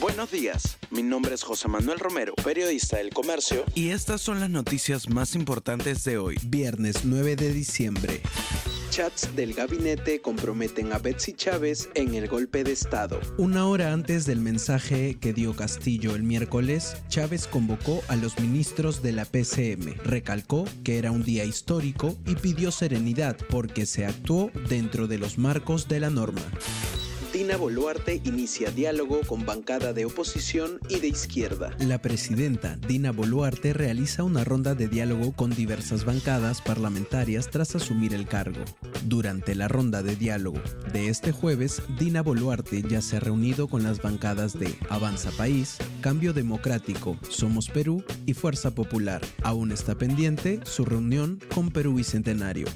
Buenos días, mi nombre es José Manuel Romero, periodista del Comercio. Y estas son las noticias más importantes de hoy, viernes 9 de diciembre. Chats del gabinete comprometen a Betsy Chávez en el golpe de Estado. Una hora antes del mensaje que dio Castillo el miércoles, Chávez convocó a los ministros de la PCM, recalcó que era un día histórico y pidió serenidad porque se actuó dentro de los marcos de la norma. Dina Boluarte inicia diálogo con bancada de oposición y de izquierda. La presidenta Dina Boluarte realiza una ronda de diálogo con diversas bancadas parlamentarias tras asumir el cargo. Durante la ronda de diálogo de este jueves, Dina Boluarte ya se ha reunido con las bancadas de Avanza País, Cambio Democrático, Somos Perú y Fuerza Popular. Aún está pendiente su reunión con Perú Bicentenario.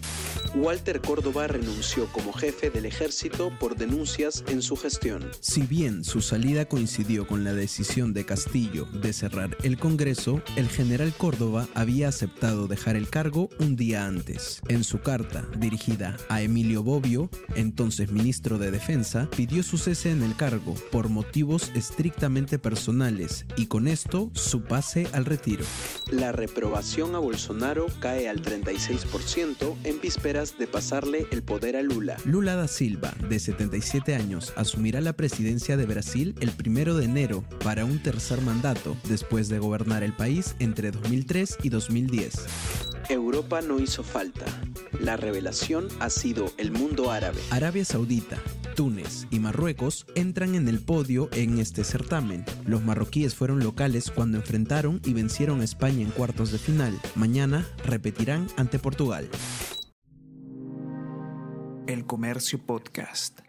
Walter Córdoba renunció como jefe del ejército por denuncias en su gestión. Si bien su salida coincidió con la decisión de Castillo de cerrar el Congreso, el general Córdoba había aceptado dejar el cargo un día antes. En su carta, dirigida a Emilio Bobbio, entonces ministro de Defensa, pidió su cese en el cargo por motivos estrictamente personales y con esto su pase al retiro. La reprobación a Bolsonaro cae al 36% en vísperas de pasarle el poder a Lula. Lula da Silva, de 77 años, asumirá la presidencia de Brasil el primero de enero para un tercer mandato, después de gobernar el país entre 2003 y 2010. Europa no hizo falta. La revelación ha sido el mundo árabe. Arabia Saudita, Túnez y Marruecos entran en el podio en este certamen. Los marroquíes fueron locales cuando enfrentaron y vencieron a España en cuartos de final. Mañana repetirán ante Portugal. El Comercio Podcast.